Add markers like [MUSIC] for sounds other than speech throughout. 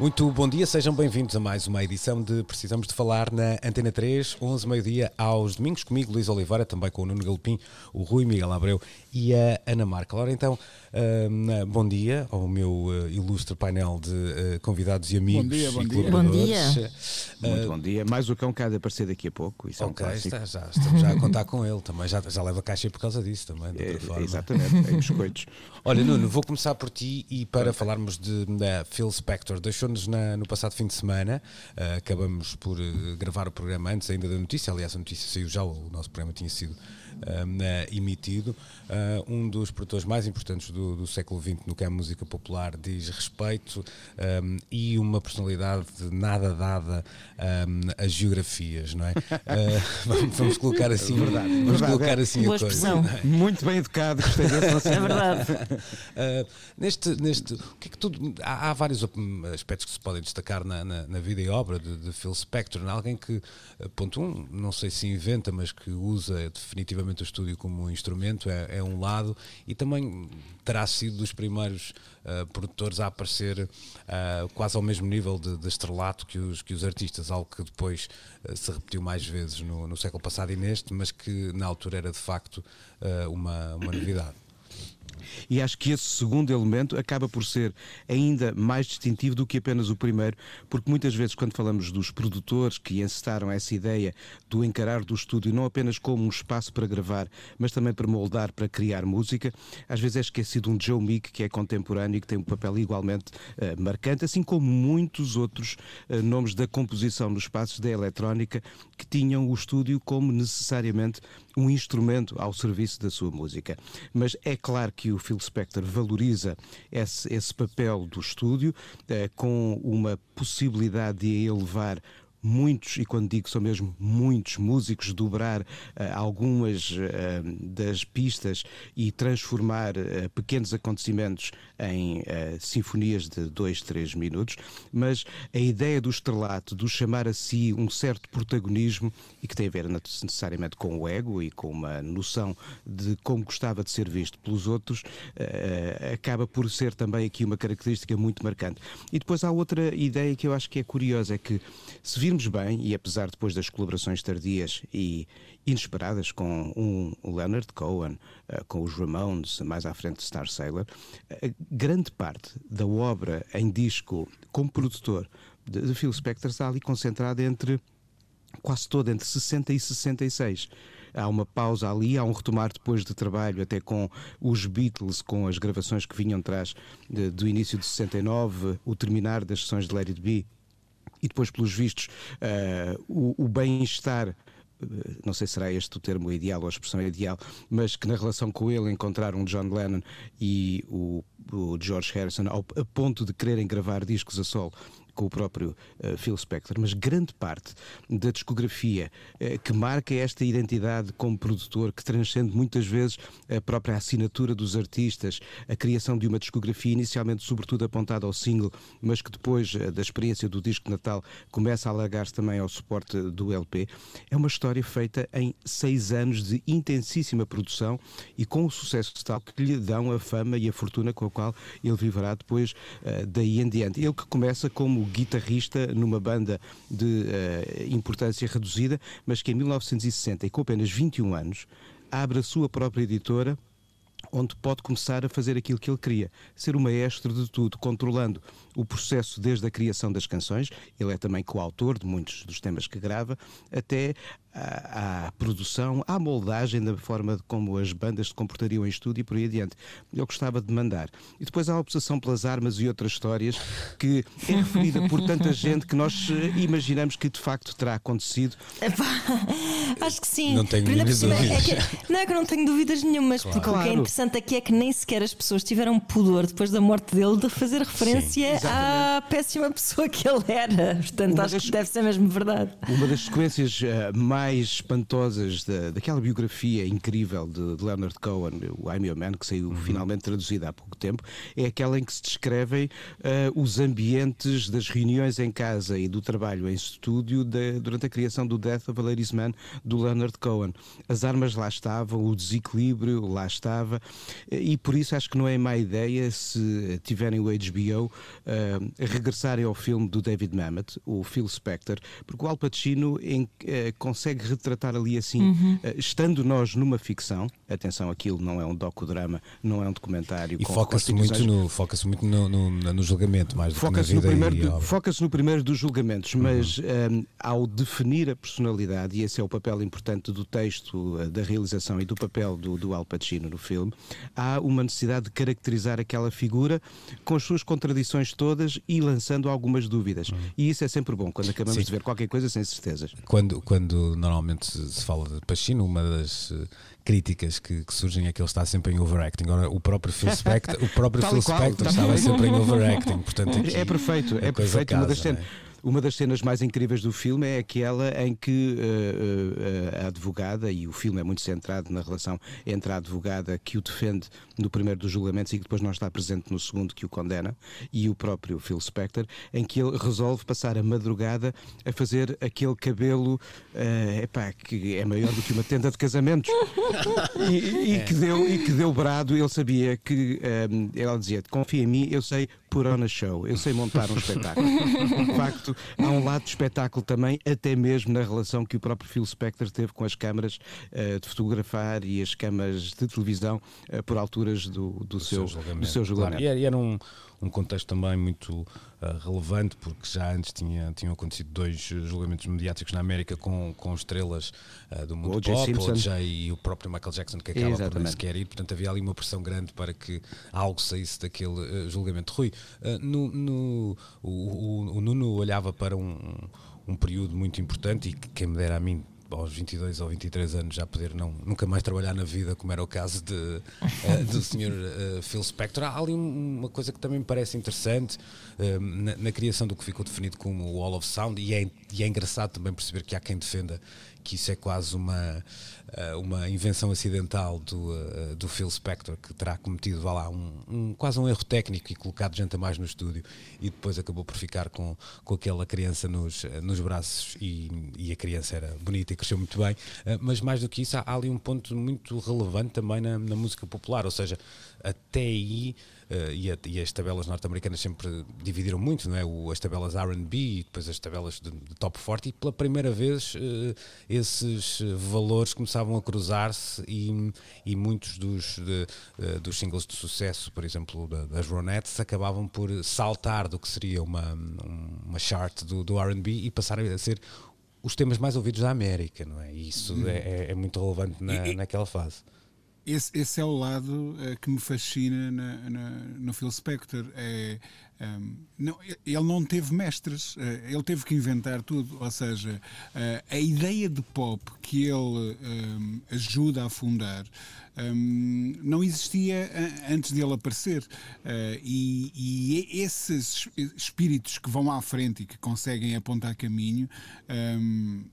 Muito bom dia, sejam bem-vindos a mais uma edição de Precisamos de Falar na Antena 3, 11 meio-dia aos domingos, comigo Luís Oliveira, também com o Nuno Galopim, o Rui Miguel Abreu e a Ana Marca. Ora então, hum, bom dia ao meu uh, ilustre painel de uh, convidados e amigos Bom dia, bom e dia. colaboradores. Bom dia. Muito bom dia. Mais o cão que há de aparecer daqi a pouco. Isso é um está, já, estamos já a contar com ele também, já, já leva caixa por causa disso também, de outra É, forma. exatamente, em biscoitos. Olha, Nuno, vou começar por ti e para falarmos de, da Phil Spector. Deixou-nos na- no passado fim de semana, ah, acabamos por eh, gravar o programa antes ainda da notícia, aliás, a notícia saiu já, o nosso programa tinha sido emitido. Ah, um dos produtores mais importantes do, do século XX no que é a música popular diz respeito ah, e uma personalidade nada dada ah, a geografias, não é? Ah, [LAUGHS] vamos, vamos colocar assim, Verdade, vamos verdade. colocar assim Boa a coisa. expressão. é? Muito bem educado, gostei desse [LAUGHS] É verdade. Uh, neste, neste, o que é que tudo, há, há vários aspectos que se podem destacar na, na, na vida e obra de, de Phil Spector. Alguém que, ponto um, não sei se inventa, mas que usa definitivamente o estúdio como um instrumento, é, é um lado, e também terá sido dos primeiros uh, produtores a aparecer uh, quase ao mesmo nível de, de estrelato que os, que os artistas, algo que depois uh, se repetiu mais vezes no, no século passado e neste, mas que na altura era de facto uma, uma novidade. E acho que esse segundo elemento acaba por ser ainda mais distintivo do que apenas o primeiro, porque muitas vezes, quando falamos dos produtores que encetaram essa ideia do encarar do estúdio não apenas como um espaço para gravar, mas também para moldar, para criar música, às vezes é esquecido um Joe Meek que é contemporâneo e que tem um papel igualmente eh, marcante, assim como muitos outros eh, nomes da composição nos espaços da eletrónica que tinham o estúdio como necessariamente um instrumento ao serviço da sua música. Mas é claro que o Phil Spector valoriza esse, esse papel do estúdio eh, com uma possibilidade de elevar muitos, e quando digo são mesmo muitos músicos, dobrar eh, algumas eh, das pistas e transformar eh, pequenos acontecimentos em sinfonias de dois, três minutos, mas a ideia do estrelato, do chamar a si um certo protagonismo e que tem a ver necessariamente com o ego e com uma noção de como gostava de ser visto pelos outros, acaba por ser também aqui uma característica muito marcante. E depois há outra ideia que eu acho que é curiosa, é que se virmos bem, e apesar depois das colaborações tardias e inesperadas com um Leonard Cohen, eh, com os Ramones, mais à frente de Star Sailor, eh, grande parte da obra em disco como produtor de, Phil Spector está ali concentrada entre quase toda entre 60 e 66. Há uma pausa ali, há um retomar depois de trabalho, até com os Beatles, com as gravações que vinham atrás do início de 69, o terminar das sessões de Let It Be, e depois, pelos vistos, eh, o, o bem-estar. eh, Não sei se será este o termo ideal ou a expressão ideal, mas que na relação com ele encontraram John Lennon e o, o George Harrison ao, a ponto de quererem gravar discos a solo com o próprio eh, Phil Spector, mas grande parte da discografia eh, que marca esta identidade como produtor, que transcende muitas vezes a própria assinatura dos artistas, a criação de uma discografia inicialmente sobretudo apontada ao single, mas que depois eh, da experiência do disco de Natal começa a alargar-se também ao suporte do LP, é uma história feita em seis anos de intensíssima produção e com o sucesso tal que lhe dão a fama e a fortuna com a qual ele viverá depois daí em diante. Ele que começa como guitarrista numa banda de eh, importância reduzida, mas que em 1960, e com apenas 21 anos, abre a sua própria editora onde pode começar a fazer aquilo que ele queria, ser o maestro de tudo, controlando o processo desde a criação das canções, ele é também coautor de muitos dos temas que grava, até à, à, produção, à moldagem da forma de como as bandas se comportariam em estúdio e por aí adiante. Ele gostava de mandar. E depois há a obsessão pelas armas e outras histórias que é referida por tanta gente que nós eh, imaginamos que de facto terá acontecido. [LAUGHS] Acho que sim. Não tenho dúvidas. É que, não é que eu não tenho dúvidas nenhumas, claro. porque claro. o que é interessante aqui é que nem sequer as pessoas tiveram pudor depois da morte dele de fazer referência sim, à péssima pessoa que ele era. Portanto, uma acho das, que deve ser mesmo verdade. Uma das sequências uh, mais espantosas da, daquela biografia incrível de, de, Leonard Cohen, o I'm Your Man, que saiu uhum. finalmente traduzida há pouco tempo, é aquela em que se descrevem uh, os ambientes das reuniões em casa e do trabalho em estúdio de, durante a criação do Death of a Ladies Man do Leonard Cohen. As armas lá estavam, o desequilíbrio lá estava, e por isso acho que não é má ideia se tiverem o HBO uh, regressarem ao filme do David Mamet, o Phil Spector, porque o Al Pacino em, uh, consegue retratar ali assim, uhum. uh, estando nós numa ficção, atenção, aquilo não é um docudrama, não é um documentário. E foca-se muito, no, foca muito no, no, no, julgamento, mais do foca que na vida. No primeiro, foca-se no primeiro dos julgamentos, mas uhum. um, ao definir a personalidade, e esse é o papel importante do texto, da realização e do papel do, do Al Pacino no filme, há uma necessidade de caracterizar aquela figura com as suas contradições todas e lançando algumas dúvidas. Uhum. E isso é sempre bom, quando acabamos Sim. de ver qualquer coisa sem certezas. Quando, quando normalmente se fala de Pacino, uma das eh, críticas que, que, surgem é que ele está sempre em overacting. Agora, o próprio Phil Spector, o [LAUGHS] próprio Phil Spector estava sempre em overacting. Portanto, é perfeito, é perfeito. Casa, uma das cenas. É? Uma das cenas mais incríveis do filme é aquela em que uh, uh, a advogada, e o filme é muito centrado na relação entre a advogada que o defende no primeiro dos julgamentos e que depois não está presente no segundo que o condena, e o próprio Phil Spector, em que ele resolve passar a madrugada a fazer aquele cabelo uh, epá, que é maior do que uma tenda de casamentos [LAUGHS] e, e, é. que deu, e que deu brado. Ele sabia que um, ela dizia: Confia em mim, eu sei put on a show, eu sei montar um espetáculo. [LAUGHS] De facto, há um lado de espetáculo também, até mesmo na relação que o próprio Phil Spector teve com as câmaras uh, de fotografar e as câmaras de televisão uh, por alturas do, do, do seu, seu julgamento. Do seu julgamento. Claro. E era um, um contexto também muito uh, relevante, porque já antes tinha, tinham acontecido dois julgamentos mediáticos na América com, com estrelas uh, do mundo o pop, o Jay e o próprio Michael Jackson, que acaba Exatamente. por nem sequer ir, portanto havia ali uma pressão grande para que algo saísse daquele uh, julgamento. Rui, no, no, o, o, o Nuno olhava para um, um período muito importante e que quem me dera a mim aos 22 ou 23 anos já poder não, nunca mais trabalhar na vida, como era o caso de, uh, do [LAUGHS] Sr. Uh, Phil Spector. Há ali uma coisa que também me parece interessante uh, na, na, criação do que ficou definido como o Wall of Sound, e é, e é engraçado também perceber que há quem defenda que isso é quase uma, eh, uma invenção acidental do, eh, do Phil Spector, que terá cometido vá lá, um, um, quase um erro técnico e colocado gente a mais no estúdio e depois acabou por ficar com, com aquela criança nos, eh, nos braços e, e a criança era bonita e cresceu muito bem. Mas mais do que isso, há, há ali um ponto muito relevante também na, na música popular, ou seja, até aí e, a, e, as tabelas norte-americanas sempre dividiram muito, não é? O, as tabelas RB e depois as tabelas de, de top 40 e pela primeira vez uh, esses valores começavam a cruzar-se e, e, muitos dos, de, dos singles de sucesso, por exemplo, da, das Ronettes, acabavam por saltar do que seria uma, uma chart do, do RB e passar a ser os temas mais ouvidos da América, não é? E isso uhum. é, é, muito relevante na, naquela fase esse, esse é o lado uh, que me fascina na, na, no Phil Spector. É, não, ele não teve mestres, uh, ele teve que inventar tudo. Ou seja, uh, a ideia de pop que ele um, ajuda a fundar um, não existia antes dele aparecer. Uh, e, e, esses espíritos que vão à frente e que conseguem apontar caminho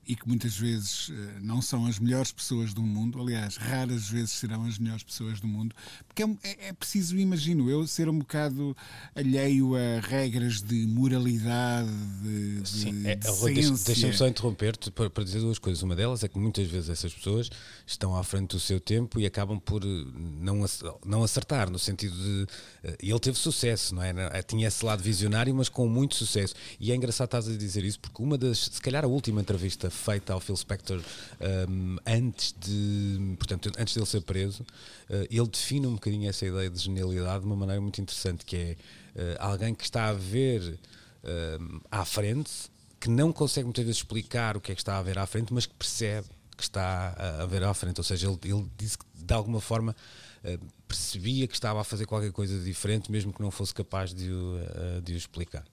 e que muitas vezes não são as melhores pessoas do mundo, aliás, raras vezes serão as melhores pessoas do mundo, porque é, é, é preciso, imagino, eu ser um bocado alheio a regras de moralidade, de, Sim, de, é, de Deixa-me só interromper-te para, para dizer duas coisas. Uma delas é que muitas vezes essas pessoas estão à frente do seu tempo e acabam por eh, não, não acertar, no sentido de. Eh, ele teve sucesso, não é? Eh, tinha esse lado visionário, mas com muito sucesso. E é engraçado estás a dizer isso, porque uma das. Se calhar a última entrevista feita ao Phil Spector um, antes de. Portanto, antes dele ser preso, ele define um bocadinho essa ideia de genialidade de uma maneira muito interessante, que é alguém que está a ver uh, à frente que não consegue muitas vezes explicar o que é que está a ver à frente, mas que percebe que está a, ver à frente. Ou seja, ele, ele disse que de alguma forma uh, percebia que estava a fazer qualquer coisa diferente, mesmo que não fosse capaz de de o explicar.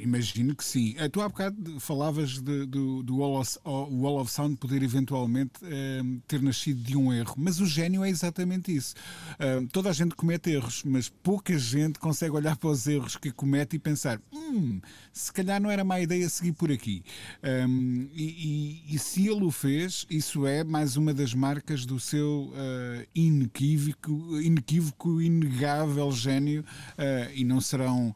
Imagino que sim. Eh, tu há bocado falavas de, do, do Wall, of, Wall of Sound poder eventualmente eh, ter nascido de um erro, mas o gênio é exatamente isso. Uh, toda a gente comete erros, mas pouca gente consegue olhar para os erros que comete e pensar: hum, se calhar não era má ideia seguir por aqui. Um, e, e, e, se ele o fez, isso é mais uma das marcas do seu uh, inequívoco, inequívoco, inegável gênio, uh, e não serão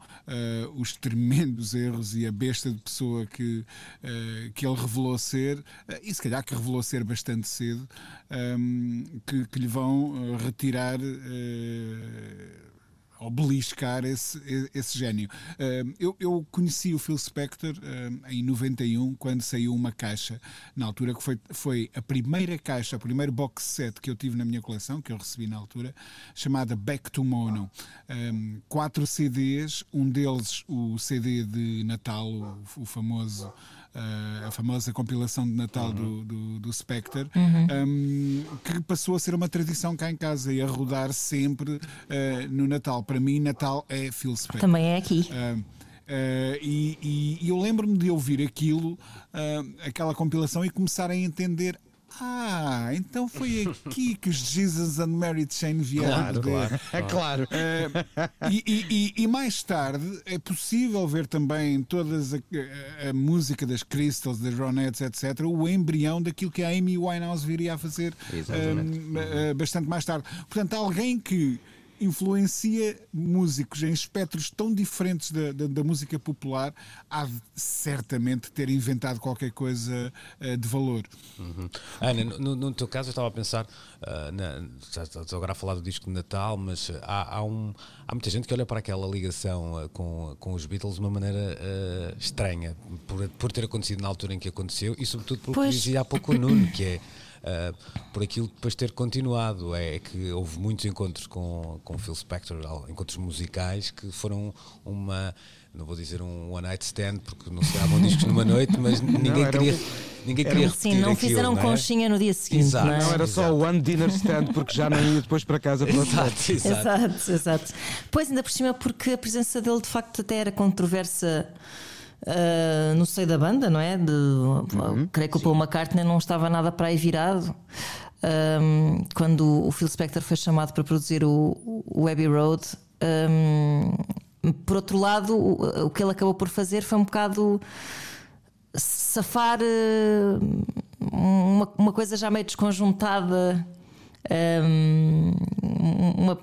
os termos tremendos erros e a besta de pessoa que, uh, que ele revelou ser, uh, e se calhar que revelou ser bastante cedo, um, ehm, que, que, lhe vão uh, retirar ou beliscar esse, esse gênio. Eu, eu conheci o Phil Spector em 91, quando saiu uma caixa, na altura, que foi, foi a primeira caixa, o primeiro box set que eu tive na minha coleção, que eu recebi na altura, chamada Back to Mono. Quatro CDs, um deles o CD de Natal, o, o famoso. Uh, a famosa compilação de Natal uhum. do, do, do Spectre, uhum. um, que passou a ser uma tradição cá em casa e a rodar sempre uh, no Natal. Para mim, Natal é Phil Spectre. Também é aqui. Uh, Uh, e, e, eu lembro-me de ouvir aquilo, uh, aquela compilação, e começar a entender. Ah, então foi aqui que os Jesus and Mary Chain vieram. Claro, [LAUGHS] claro. É claro. Uh, e, e, e, mais tarde é possível ver também todas a, a, a, música das Crystals, das Ronettes, etc., o embrião daquilo que a Amy Winehouse viria a fazer uh, bastante mais tarde. Portanto, alguém que influencia músicos em espectros tão diferentes da, da, da, música popular, há de certamente ter inventado qualquer coisa uh, de valor. Uhum. Ana, no, no, teu caso, eu estava a pensar, uh, na, já estou agora a falar do disco de Natal, mas há, há, um, há muita gente que olha para aquela ligação uh, com, com os Beatles de uma maneira estranha, por, por ter acontecido na altura em que aconteceu e, sobretudo, por que dizia há pouco o Nuno, que é por aquilo depois ter continuado. É que houve muitos encontros com, com Phil Spector, encontros musicais que foram uma não vou dizer um one night stand porque não se gravam discos numa noite, mas [LAUGHS] ninguém não, queria, um, ninguém queria um, Sim, não fizeram aquilo, não é? conchinha no dia seguinte. Exato, não, é? não era só o one dinner stand porque já não ia depois para casa para exato, exato. exato, exato. Pois ainda por cima porque a presença dele de facto até era controversa uh, no seio da banda, não é? De, uhum, creio que o Paul McCartney não estava nada para aí virado. Um, quando o Phil Spector foi chamado para produzir o, o Abbey Road, um, por outro lado, o, o, que ele acabou por fazer foi um bocado safar uh, uma, uma coisa já meio desconjuntada. Um, uma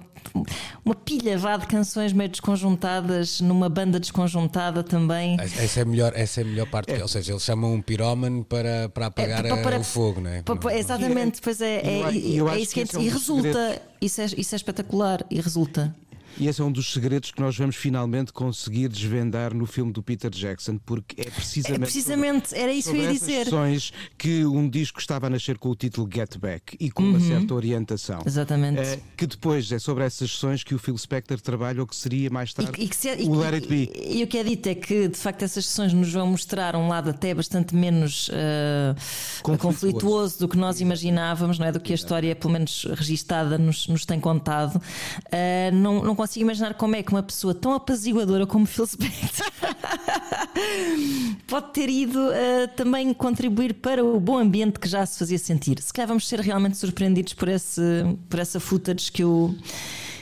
uma pilha vá de canções meio desconjuntadas numa banda desconjuntada também. Essa é a melhor, essa é a melhor parte, é. ou seja, eles chamam um pirómano para, para apagar é, para, para, o fogo, não é? Para, exatamente, pois é, é, é, é isso que, que é, e resulta, isso é, isso é espetacular e resulta. E esse é um dos segredos que nós vamos finalmente conseguir desvendar no filme do Peter Jackson, porque é precisamente. É precisamente, sobre, era isso que eu ia dizer. sessões que um disco estava a nascer com o título Get Back e com uhum. uma certa orientação. Exatamente. É, que depois é sobre essas sessões que o Phil Spector trabalha ou que seria mais tarde e, e se, o Let It Be. E, e, o que é dito é que, de facto, essas sessões nos vão mostrar um lado até bastante menos uh, conflituoso. conflituoso. do que nós imaginávamos, não é? Do que a história, pelo menos registada, nos, nos tem contado. Uh, não, não consigo imaginar como é que uma pessoa tão apaziguadora como Phil Spector [LAUGHS] pode ter ido uh, também contribuir para o bom ambiente que já se fazia sentir. Se calhar vamos ser realmente surpreendidos por, esse, por essa footage que o,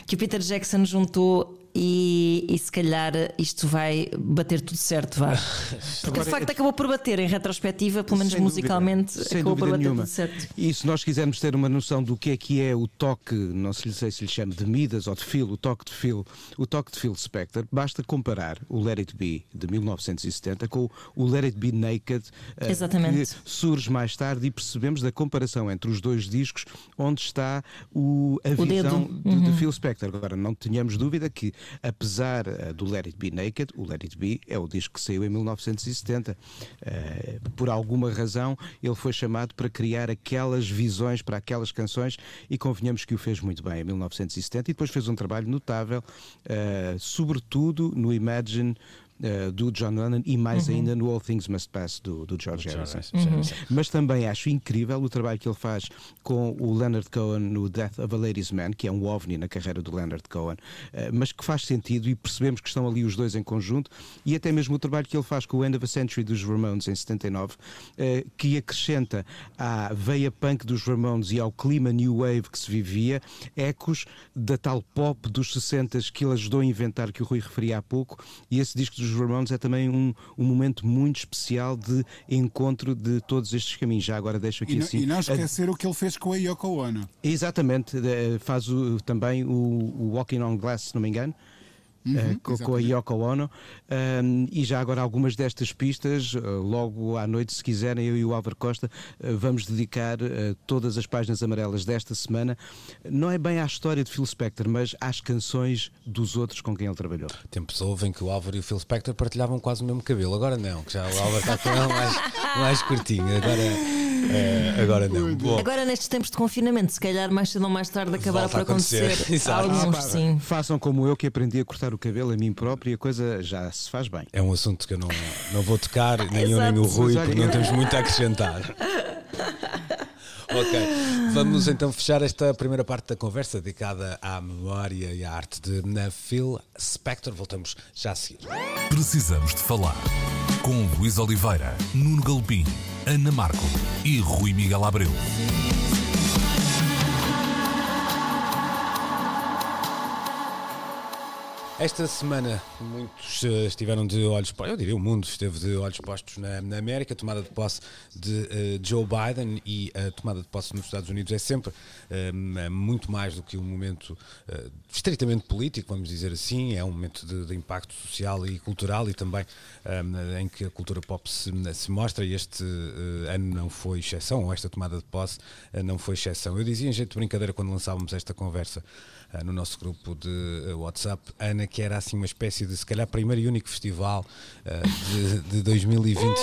que o Peter Jackson juntou e, e, se calhar isto vai bater tudo certo, vá. [LAUGHS] Porque de facto acabou por bater em retrospectiva, pelo menos sem musicalmente, dúvida, acabou por bater nenhuma. tudo certo. E se nós quisermos ter uma noção do que é que é o toque, não sei se lhe chama de Midas ou de Phil, o toque de Phil, o toque de Phil Spector, basta comparar o Let It Be de 1970 com o Let It Be Naked, eh, Exatamente. que surge mais tarde e percebemos da comparação entre os dois discos onde está o, a o visão uhum. de, de Phil Spector. Agora, não tenhamos dúvida que apesar uh, do Let It Be Naked, o Let It Be é o disco que saiu em 1970. Uh, eh, por alguma razão, ele foi chamado para criar aquelas visões para aquelas canções e convenhamos que o fez muito bem em 1970 e depois fez um trabalho notável, uh, sobretudo no Imagine uh, do John Lennon e mais uhum. ainda no All Things Must Pass do, do George Harrison. Uhum. Mas também acho incrível o trabalho que ele faz com o Leonard Cohen no Death of a Ladies Man, que é um ovni na carreira do Leonard Cohen, uh, mas que faz sentido e percebemos que estão ali os dois em conjunto, e até mesmo o trabalho que ele faz com o End of a Century dos Ramones em 79, uh, que acrescenta à veia punk dos Ramones e ao clima new wave que se vivia ecos da tal pop dos 60 que ele ajudou a inventar, que o Rui referia há pouco, e esse disco dos Ramones é também um, um momento muito especial de encontro de todos estes caminhos. Já agora deixo aqui e assim. E não esquecer a... o que ele fez com a Yoko Ono. Exatamente, faz o, também o, o Walking on Glass, se não me engano. Uhum, uh, com, com, a Yoko Ono. Um, e já agora algumas destas pistas, uh, logo à noite, se quiserem, eu e o Álvaro Costa uh, vamos dedicar todas as páginas amarelas desta semana. Não é bem à história de Phil Spector, mas às canções dos outros com quem ele trabalhou. Tempos houve em que o Álvaro e o Phil Spector partilhavam quase o mesmo cabelo. Agora não, que já o Álvaro está com ele mais, mais curtinho. Agora. É, agora não. Bom. Agora, nestes tempos de confinamento, se calhar mais cedo ou mais tarde acabará por acontecer. acontecer. [LAUGHS] Alguns, sim. Façam como eu que aprendi a cortar o cabelo a mim próprio e a coisa já se faz bem. É um assunto que eu não, não vou tocar, nem eu nem o Rui, porque não temos muito a acrescentar. Ok, vamos então fechar esta primeira parte da conversa dedicada à memória e à arte de Phil Spector. Voltamos já a seguir. Precisamos de falar com Luís Oliveira, Nuno Galpim, Ana Marco e Rui Miguel Abreu. Esta semana muitos uh, estiveram de olhos postos, eu diria o mundo esteve de olhos postos na, na América, tomada de posse de uh, Joe Biden e a tomada de posse nos Estados Unidos é sempre uh, muito mais do que um momento estritamente político, vamos dizer assim, é um momento de, de impacto social e cultural e também em que a cultura pop se, se mostra. E este ano não foi exceção, ou esta tomada de posse não foi exceção. Eu dizia em jeito de brincadeira quando lançávamos esta conversa no nosso grupo de WhatsApp, Ana, que era assim uma espécie de, se calhar, primeiro e único festival uh, de, de 2021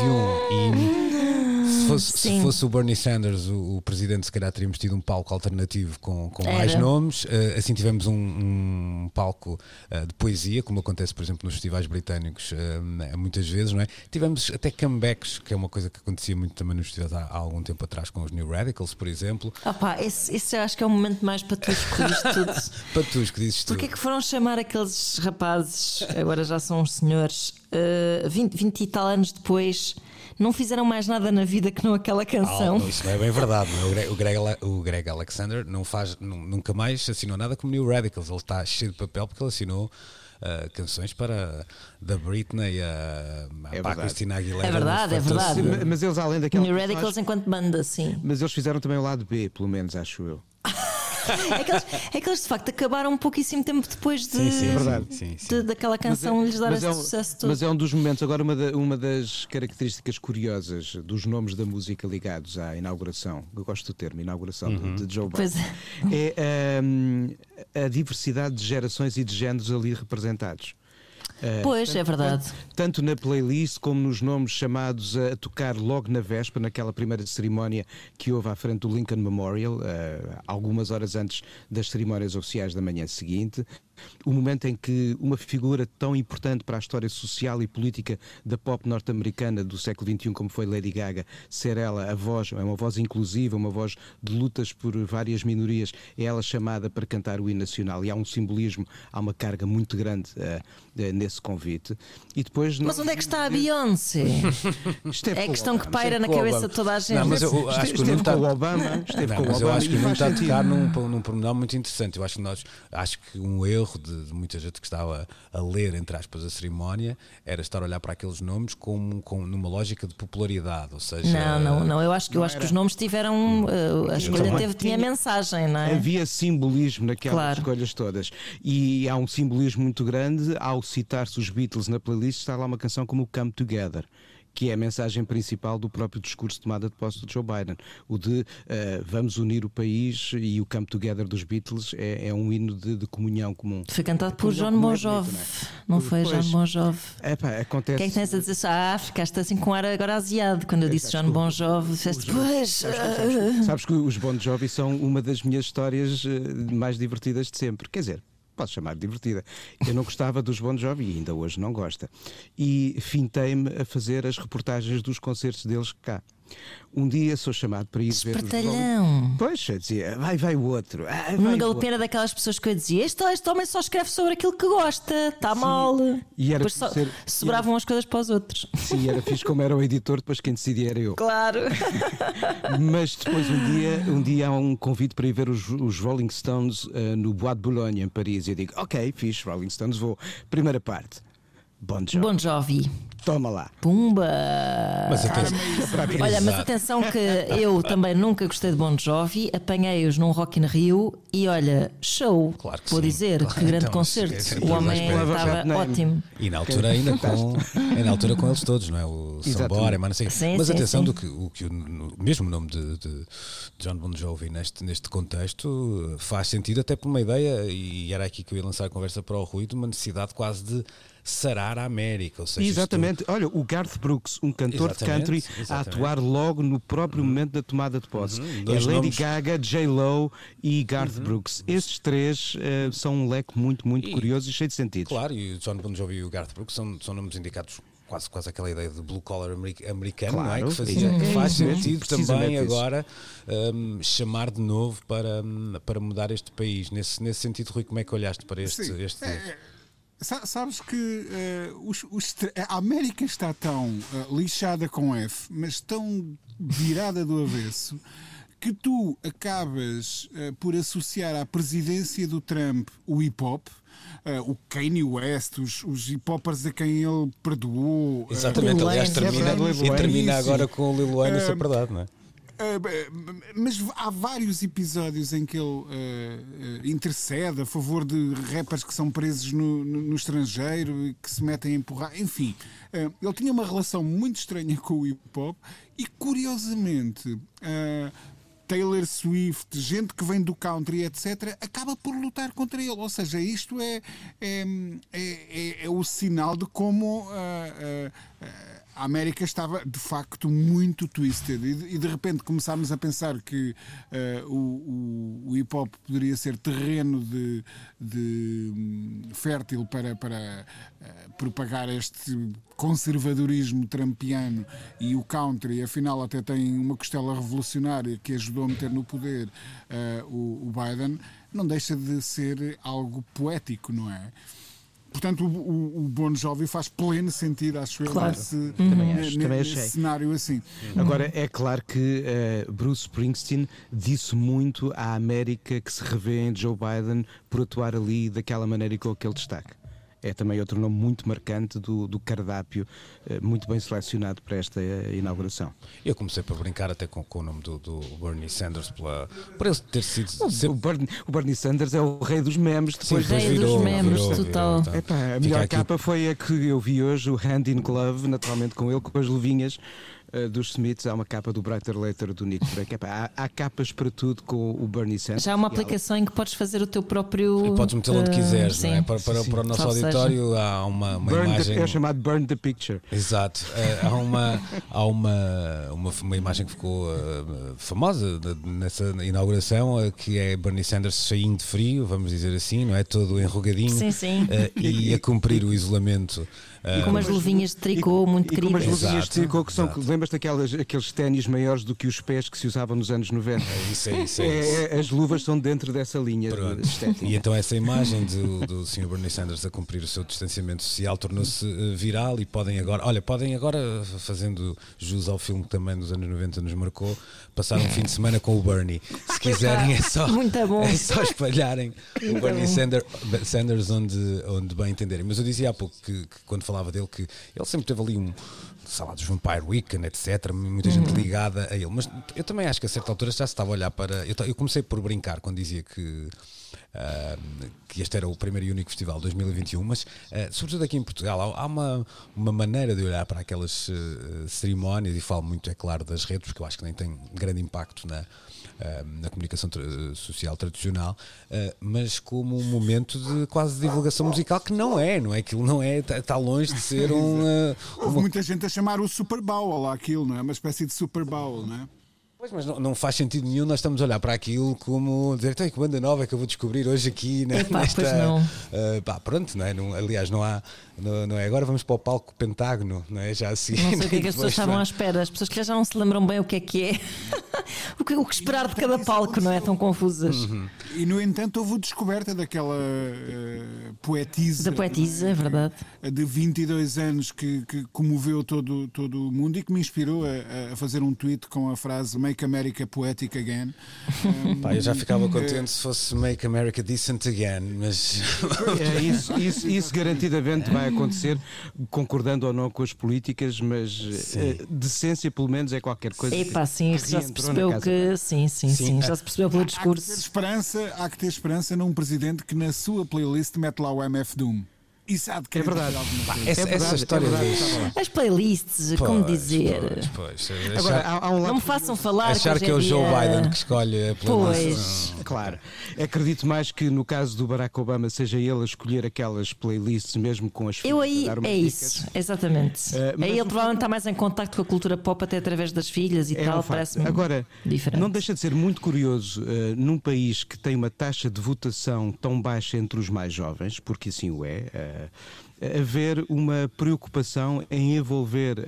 e se fosse, se fosse, o Bernie Sanders, o, o, presidente, se calhar teríamos tido um palco alternativo com, com mais nomes. Uh, assim tivemos um, um palco uh, de poesia, como acontece, por exemplo, nos festivais britânicos, uh, muitas vezes, não é? Tivemos até comebacks, que é uma coisa que acontecia muito também nos festivais há, há algum tempo atrás, com os New Radicals, por exemplo. Opa, esse, esse acho que é o momento mais patusco disto tudo. [LAUGHS] patusco, dizes tudo. Porquê que foram chamar aqueles rapazes, agora já são os senhores, uh, 20, 20 e tal anos depois não fizeram mais nada na vida que não aquela canção. não, isso não é bem verdade. É? O, Greg, o, Greg, o Greg Alexander não faz, nunca mais assinou nada como New Radicals. Ele está cheio de papel porque ele assinou. Uh, canções para da Britney a, a é Cristina Aguilera. É verdade, é verdade. Mas eles além daquela. New Radicals enquanto banda, sim. Mas eles fizeram também o lado B, pelo menos, acho eu. [LAUGHS] é, que eles, é que eles de facto acabaram um pouquíssimo tempo depois de, sim, sim, é verdade. Sim, de, daquela canção é, lhes dar esse é um, sucesso todo. Mas é um dos momentos, agora uma, da, uma das características curiosas dos nomes da música ligados à inauguração, eu gosto do termo, inauguração uhum. de, de, Joe Biden, é, é um, a diversidade de gerações e de géneros ali representados. Eh, pois, tanto, é verdade. Tanto na playlist como nos nomes chamados a tocar logo na véspera, naquela primeira cerimónia que houve à frente do Lincoln Memorial, uh, algumas horas antes das cerimónias oficiais da manhã seguinte o momento em que uma figura tão importante para a história social e política da pop norte-americana do século XXI, como foi Lady Gaga, ser ela a voz, é uma voz inclusiva, uma voz de lutas por várias minorias, é ela chamada para cantar o hino nacional. E há um simbolismo, há uma carga muito grande uh, uh, nesse convite. E depois, mas onde é que está a Beyoncé? [LAUGHS] é a questão que paira na cabeça de toda a gente. Não, mas eu acho que esteve com o Obama. Esteve não, com o Obama. Eu acho que não está a tocar num, num pormenor muito interessante. Eu acho que nós, acho que um erro erro de, de, muita gente que estava a ler, entre aspas, a cerimónia, era estar a olhar para aqueles nomes como, como numa lógica de popularidade, ou seja... Não, não, não, eu acho que, eu acho que os nomes tiveram, uh, a escolha teve, tinha mensagem, não é? Havia simbolismo naquelas claro. escolhas todas, e há um simbolismo muito grande ao citar-se os Beatles na playlist, está lá uma canção como Come Together que é a mensagem principal do próprio discurso de tomada de posse de Joe Biden. O de uh, vamos unir o país e o Come Together dos Beatles é, é um hino de, de, comunhão comum. Foi cantado por John Bon Jovi, não, é? foi John Bon Jovi? É pá, acontece. Quem é que tens a dizer? Ah, ficaste assim com ar agora asiado. Quando eu é, disse John Bon Jovi, disseste, pois. Sabes, sabes, que os Bon Jovi são uma das minhas histórias eh, mais divertidas de sempre. Quer dizer, posso chamar divertida. Eu não gostava dos Bon Jovi ainda hoje não gosta. E fintei-me a fazer as reportagens dos concertos deles cá. Um dia sou chamado para ir ver os Pois, eu dizia, vai, vai o outro. Ah, Num galopera daquelas pessoas que eu dizia: este, este homem só escreve sobre aquilo que gosta, está mal. E era depois só, ser, sobravam era, as coisas para os outros. Sim, era fixe como era o editor, depois quem decidia era eu. Claro. [LAUGHS] Mas depois um dia, um dia há um convite para ir ver os, os Rolling Stones uh, no Bois de Boulogne, em Paris. E eu digo, ok, fixe, Rolling Stones, vou. Primeira parte. Bon Jovi. Bon Jovi. Toma lá. Pumba! Mas atenção. Olha, mas atenção que eu também nunca gostei de Bon Jovi, apanhei-os num Rock in Rio e olha, show. Claro que Vou sim. dizer, claro. que grande então, concerto. É, é, o homem estava ótimo. E na altura ainda com, é na altura com eles todos, não é? O Sambora, mas não sei. Mas atenção sim. do que o, que o mesmo nome de, de, John Bon Jovi neste, neste contexto faz sentido até por uma ideia, e era aqui que eu ia lançar a conversa para o Rui, de uma necessidade quase de sarar a América. Ou seja, exatamente. Olha, o Garth Brooks, um cantor exatamente, de country, exatamente. a atuar logo no próprio uhum. momento da tomada de posse. Uhum. É Lady nomes... Gaga, J-Lo e Garth uhum. Brooks. Esses três uh, são um leque muito, muito e, curioso e cheio de sentido. Claro, e o John Bon Jovi e o Garth Brooks são, são nomes indicados quase, quase aquela ideia de blue collar americano, claro, não é? Que, fazia, que faz sentido também agora um, chamar de novo para, hum, para mudar este país. Nesse, nesse sentido, Rui, como é que olhaste para este. este... É, Sabes que uh, os, os, a América está tão uh, lixada com F, mas tão virada do avesso, que tu acabas uh, por associar à presidência do Trump o hip hop. o Kanye West, os, os hip hoppers a quem ele perdoou. Exatamente, aliás, termina, e termina agora com o Lil Wayne, isso é verdade, não é? Uh, mas há vários episódios em que ele uh, uh, intercede a favor de rappers que são presos no, no, no estrangeiro e que se metem a empurrar. Enfim, ele tinha uma relação muito estranha com o hip hop e, curiosamente, Taylor Swift, gente que vem do country, etc., acaba por lutar contra ele. Ou seja, isto é, é, é, é, o sinal de como. Uh, uh, a América estava de facto muito twisted. E, de repente começámos a pensar que uh, o, o, hip hop poderia ser terreno de, de um, fértil para, para uh, propagar este conservadorismo trampiano e o country, afinal, até tem uma costela revolucionária que ajudou a meter no poder uh, o, o Biden, não deixa de ser algo poético, não é? Portanto, o, o, Bon Jovi faz pleno sentido, acho eu, claro. nesse, uhum. também acho, também nesse cenário assim. Agora, é claro que uh, Bruce Springsteen disse muito à América que se revê em Joe Biden por atuar ali daquela maneira e com aquele destaque é também outro nome muito marcante do, do cardápio, eh, muito bem selecionado para esta eh, inauguração. Eu comecei por brincar até com, com o nome do, do, Bernie Sanders, pela, por ele ter sido. O, o, Bernie, o, Bernie, Sanders é o rei dos memes. Depois Sim, rei virou, dos memes, virou, total. Virou, Epá, a melhor capa foi a que eu vi hoje, o Hand in Glove, naturalmente com ele, com as luvinhas uh, dos Smiths, há uma capa do Brighter Later do Nick Drake. Há, há, capas para tudo com o Bernie Sanders. Já há uma aplicação ela... em que podes fazer o teu próprio. E podes metê-lo onde uh, quiseres, não é? Para, para, para o nosso auditório seja. há uma, uma imagem. The, é chamado Burn the Picture. Exato. Uh, há uma, [LAUGHS] há uma, uma, uma imagem que ficou famosa nessa inauguração, que é Bernie Sanders saindo de frio, vamos dizer assim, não é? Todo enrugadinho. Sim, sim. e a cumprir o isolamento. E com umas luvinhas de tricô muito queridas. E com umas luvinhas de tricô que são, lembras-te aqueles ténis maiores do que os pés que se usavam nos anos 90? É isso, é isso. É, é isso. as luvas são dentro dessa linha de estética. E então essa imagem do, do Sr. Bernie Sanders a cumprir o seu distanciamento social tornou-se eh, viral e podem agora, olha, podem agora, fazendo jus ao filme que também nos anos 90 nos marcou, passar um fim de semana com o Bernie. Se quiserem é só, é só espalharem o Bernie Sanders, Sanders onde, onde bem entenderem. Mas eu dizia há pouco que, que quando falava dele que ele sempre teve ali um, sei lá, dos Vampire Weekend, etc. Muita uhum. gente ligada a ele. Mas eu também acho que a certa altura já se estava a olhar para. Eu, eu comecei por brincar quando dizia que. Uh, que este era o primeiro e único festival de 2021, mas uh, sobretudo aqui em Portugal há, há, uma, uma maneira de olhar para aquelas uh, cerimónias e falo muito, é claro, das redes, porque eu acho que nem tem grande impacto na, na comunicação tra social tradicional, uh, mas como um momento de quase divulgação musical que não é, não é? Aquilo não é, está tá longe de ser [LAUGHS] um. Uh, Houve uma... muita gente a chamar o Super Bowl lá aquilo, não é? Uma espécie de Super Bowl, não é? Pois, mas não, não, faz sentido nenhum nós estamos a olhar para aquilo como dizer, então, que banda nova é que eu vou descobrir hoje aqui né, Epá, nesta. Pois não. Uh, pá, pronto, não é? Não, aliás, não há. Não, não, é agora vamos para o palco Pentágono, não é? Já assim. Não sei o [LAUGHS] que é que as pessoas estavam à espera. As pessoas que já não se lembram bem o que é que é. [LAUGHS] o, que, o que esperar de cada palco, não é? Tão confusas. Uhum. E no entanto houve a descoberta daquela uh, poetisa. Da poetisa, é verdade. De 22 anos que, que comoveu todo, todo o mundo e que me inspirou a, a fazer um tweet com a frase Make America Poetic Again. Um, [LAUGHS] Pá, eu já ficava contente se fosse Make America Decent Again, mas. É, isso, isso, isso garantidamente vai acontecer, concordando ou não com as políticas, mas uh, decência, pelo menos, é qualquer coisa. Epá, sim, já se percebeu que. Sim, sim, sim, sim, já se percebeu pelo discurso. Há que, ter esperança, há que ter esperança num presidente que na sua playlist mete lá o MF Doom. Isso há de é verdade. essa, é verdade, essa história é verdade. As playlists, pois, como dizer. Pois, pois. Agora, há, há um não me façam falar. Achar que, que é o Joe Biden que escolhe a playlist. Pois. Claro. Acredito mais que no caso do Barack Obama seja ele a escolher aquelas playlists, mesmo com as filhas. Eu aí, é isso, exatamente. Uh, aí ele provavelmente está mais em contacto com a cultura pop até através das filhas e é tal, parece-me. Agora, diferente. não deixa de ser muito curioso uh, num país que tem uma taxa de votação tão baixa entre os mais jovens, porque assim o é. Uh, haver uma preocupação em envolver uh,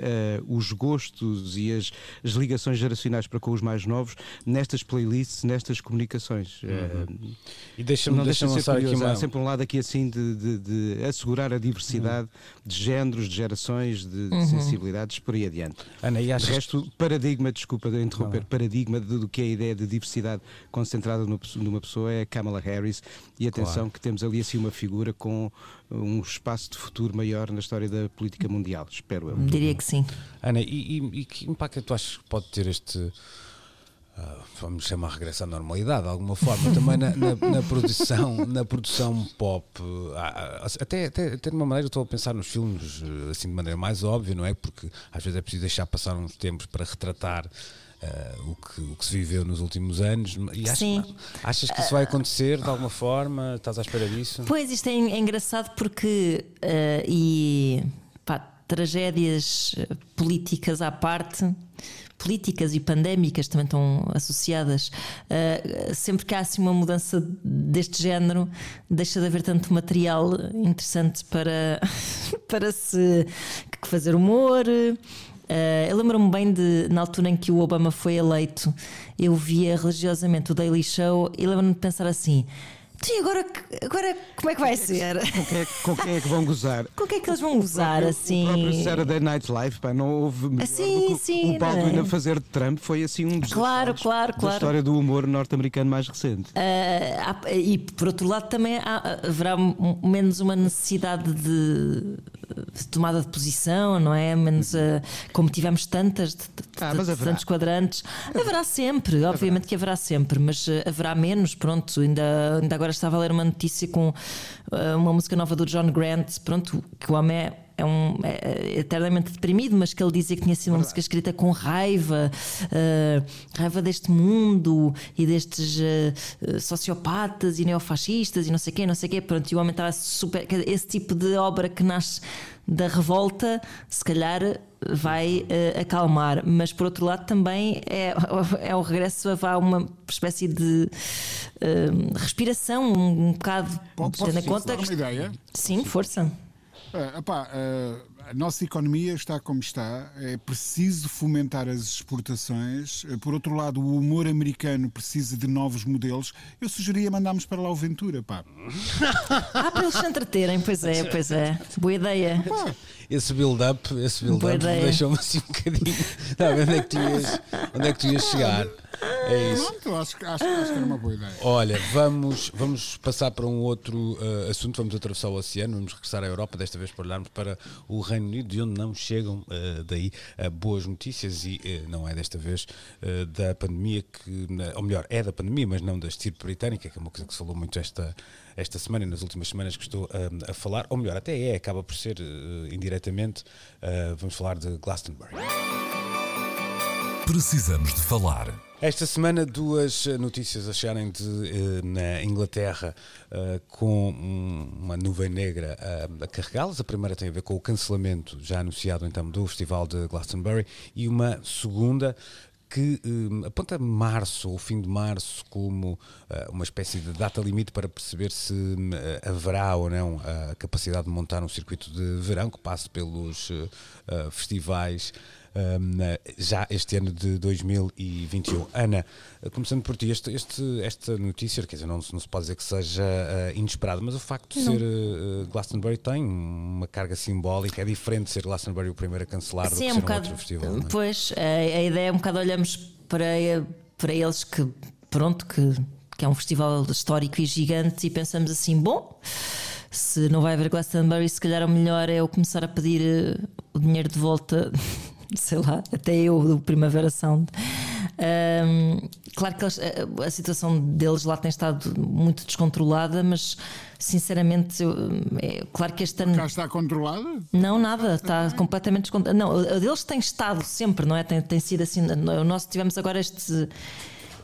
os gostos e as, as, ligações geracionais para com os mais novos nestas playlists, nestas comunicações. Uhum. Uh, e deixa-me não deixa, deixa ser curioso. Aqui uma... Há sempre um lado aqui assim de, de, de assegurar a diversidade uhum. de géneros, de gerações, de, de uhum. sensibilidades, por aí adiante. Ana, e achas... De resto, paradigma, desculpa de interromper, não. paradigma do que é a ideia de diversidade concentrada numa pessoa é Kamala Harris. E atenção claro. que temos ali assim uma figura com um espaço de futuro maior na história da política mundial, espero eu. Diria que sim. Ana, e, e, e que impacto é tu achas que pode ter este. Uh, vamos chamar regresso à normalidade de alguma forma também na, na, na produção na produção pop uh, até, até, até de uma maneira estou a pensar nos filmes assim de maneira mais óbvia não é porque às vezes é preciso deixar passar uns tempos para retratar Uh, o, que, o que se viveu nos últimos anos. E achas, Sim. achas que isso vai acontecer de alguma forma? Estás à espera disso? Pois, isto é, é engraçado porque. Uh, e. Pá, tragédias eh, políticas à parte políticas e pandémicas também estão associadas. Uh, sempre que há assim uma mudança deste género, deixa de haver tanto material interessante para, [LAUGHS] para se fazer humor. Uh, eu lembro-me bem de, na altura em que o Obama foi eleito, eu via religiosamente o Daily Show e lembro-me de pensar assim: Sim, agora, agora como é que vai ser? Com quem, é, com quem é que vão gozar? Com quem é que eles vão gozar o próprio, assim? O próprio Saturday Night Live, pá, não houve. Ah, sim, sim, o Baldwin é? a fazer de Trump foi assim um dos. Claro, claro, claro. Da história do humor norte-americano mais recente. Uh, e por outro lado também há, haverá menos uma necessidade de, de, tomada de posição, não é? Menos uh, como tivemos tantas, de, ah, tantos quadrantes. Haverá sempre, obviamente que haverá sempre, mas uh, haverá menos, pronto, ainda, ainda agora estava a ler uma notícia com uh, uma música nova do John Grant, pronto, que o homem é é, um, é, eternamente deprimido, mas que ele dizia que tinha sido uma música escrita com raiva, uh, raiva deste mundo e destes uh, sociopatas e neofascistas e não sei quê, não sei quê. Pronto, e o homem estava super. Esse tipo de obra que nasce da revolta, se calhar vai uh, acalmar, mas por outro lado também é, [LAUGHS] é o regresso a uma espécie de uh, respiração, um, um bocado Posso tendo em conta. Que... Uma ideia? Sim, força. Uh, uh, a nossa economia está como está, é preciso fomentar as exportações. Uh, por outro lado, o humor americano precisa de novos modelos. Eu sugeria mandarmos para lá o Ventura, pá. ah, para eles se entreterem, pois é, pois é. Boa ideia. Esse build-up, esse build-up deixou-me assim um bocadinho. Não, onde, é que tu ias, onde é que tu ias chegar? É isso. Pronto, acho, acho, acho que era uma boa ideia. Olha, vamos, vamos passar para um outro uh, assunto. Vamos atravessar o oceano, vamos regressar à Europa, desta vez para olharmos para o Reino Unido, de onde não chegam uh, daí uh, boas notícias e não é desta vez da pandemia, que, ou melhor, é da pandemia, mas não da estirpe britânica, que é uma coisa que se falou muito esta, esta semana e nas últimas semanas que estou a falar, ou melhor, até é, acaba por ser indiretamente. vamos falar de Glastonbury. Precisamos de falar. Esta semana, duas notícias a chegarem de, eh, na Inglaterra uh, com uma nuvem negra uh, a carregá-las. A primeira tem a ver com o cancelamento já anunciado então do Festival de Glastonbury e uma segunda que aponta março, o fim de março, como uma espécie de data limite para perceber se haverá ou não a capacidade de montar um circuito de verão que passe pelos festivais um, já este ano de 2021. Ana, começando por ti, este, este, esta notícia, quer dizer, não, não, se pode dizer que seja uh, inesperado, mas o facto de não. ser uh, Glastonbury tem uma carga simbólica, é diferente de ser Glastonbury o primeiro a cancelar Sim, do que é um ser bocado, um outro festival. É? Pois, a, a ideia é um bocado olhamos para, para eles que, pronto, que, que é um festival histórico e gigante e pensamos assim, bom se não vai haver Glastonbury, se calhar o melhor é eu começar a pedir o dinheiro de volta sei lá, até eu do Primavera Sound. Um, claro que eles, a, a, situação deles lá tem estado muito descontrolada, mas sinceramente, eu, é, claro que este ano. Já está controlada? Não, nada, está completamente descontrolada. Não, a deles tem estado sempre, não é? Tem, tem sido assim. O nosso tivemos agora este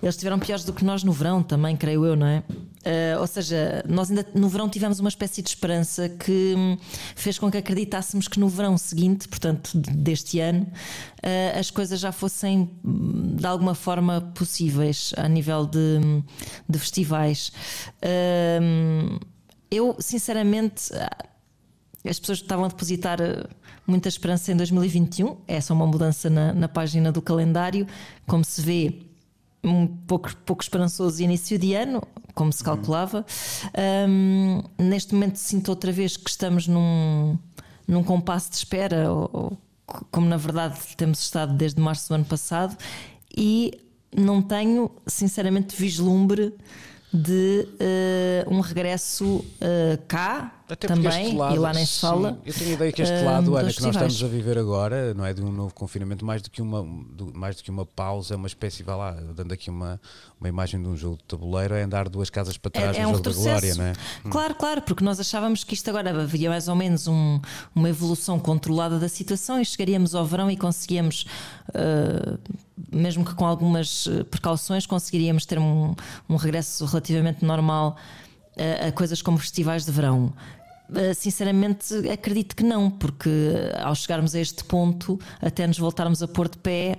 eles estiveram piores do que nós no verão também, creio eu, não é? Uh, ou seja, nós ainda no verão tivemos uma espécie de esperança que hum, fez com que acreditássemos que no verão seguinte, portanto, deste ano, uh, as coisas já fossem hum, de alguma forma possíveis a nível de, hum, de festivais. Uh, eu, sinceramente, as pessoas estavam a depositar muita esperança em 2021. É só uma mudança na, na página do calendário. Como se vê, um pouco, pouco esperançoso início de ano, como se calculava. Um, neste momento sinto outra vez que estamos num, num compasso de espera, ou, ou, como na verdade temos estado desde março do ano passado, e não tenho, sinceramente, vislumbre de uh, um regresso uh, cá até também, lado, e lá nem se fala. eu tenho a ideia que este uh, lado, Ana, que nós estamos a viver agora, não é de um novo confinamento, mais do que uma, mais do que uma pausa, é uma espécie, vá lá, dando aqui uma, uma imagem de um jogo de tabuleiro, é andar duas casas para trás é, é no um jogo retrocesso. da glória, não é? Hum. Claro, claro, porque nós achávamos que isto agora havia mais ou menos um, uma evolução controlada da situação e chegaríamos ao verão e conseguíamos. Uh, mesmo que com algumas precauções, conseguiríamos ter um, um regresso relativamente normal a, a coisas como festivais de verão. Eh, sinceramente, acredito que não, porque ao chegarmos a este ponto, até nos voltarmos a pôr de pé,